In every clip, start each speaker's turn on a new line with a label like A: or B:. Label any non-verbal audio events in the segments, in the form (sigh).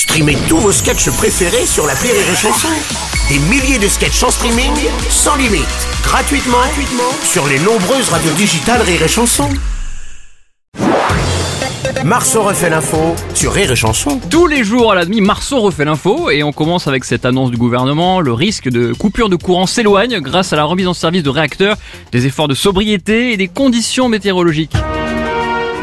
A: Streamez tous vos sketchs préférés sur la Rire et Chanson. Des milliers de sketchs en streaming, sans limite, gratuitement, gratuitement sur les nombreuses radios digitales Rire et Chanson. Marceau refait l'info sur Rire et Chanson.
B: Tous les jours à la demi, Marceau refait l'info et on commence avec cette annonce du gouvernement. Le risque de coupure de courant s'éloigne grâce à la remise en service de réacteurs, des efforts de sobriété et des conditions météorologiques.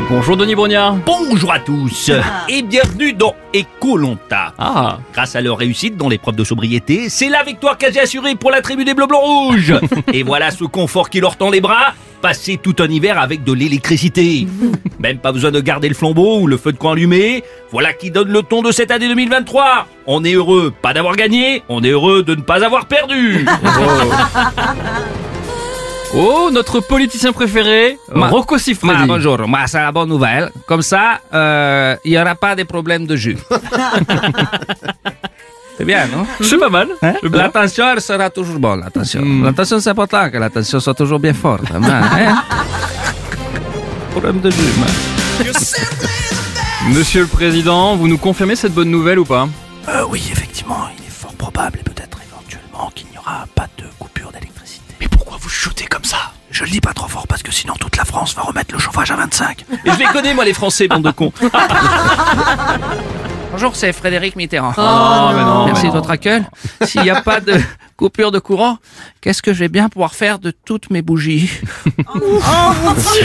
B: Bonjour Denis Brognard.
C: Bonjour à tous et bienvenue dans Ecolonta.
B: Ah,
C: Grâce à leur réussite dans l'épreuve de sobriété, c'est la victoire quasi assurée pour la tribu des Bleus Blancs Rouges. (laughs) et voilà ce confort qui leur tend les bras, passer tout un hiver avec de l'électricité. (laughs) Même pas besoin de garder le flambeau ou le feu de camp allumé. Voilà qui donne le ton de cette année 2023. On est heureux pas d'avoir gagné, on est heureux de ne pas avoir perdu. (laughs)
B: oh notre politicien préféré,
C: Ma-
B: Rocco Siffredi.
C: Ma, bonjour, Moi, c'est la bonne nouvelle. Comme ça, euh, il n'y aura pas de problème de jus. (laughs) c'est bien, non?
B: C'est pas mal. Bien.
C: L'attention, elle sera toujours bonne, l'attention.
B: Hmm.
C: L'attention, c'est important que l'attention soit toujours bien forte. hein. (laughs) Problème de jus, man.
B: Monsieur le Président, vous nous confirmez cette bonne nouvelle ou pas?
D: Euh, oui, effectivement, il est fort probable et peut-être éventuellement qu'il n'y aura pas de. Mais comme ça Je le dis pas trop fort parce que sinon toute la France va remettre le chauffage à 25.
C: Et (laughs) je les connais, moi, les Français, bande de cons. (laughs) Bonjour, c'est Frédéric Mitterrand.
B: Oh, mais non,
C: Merci
B: mais
C: de votre accueil. S'il n'y a pas de coupure de courant, qu'est-ce que je vais bien pouvoir faire de toutes mes bougies? (laughs)
E: Chanson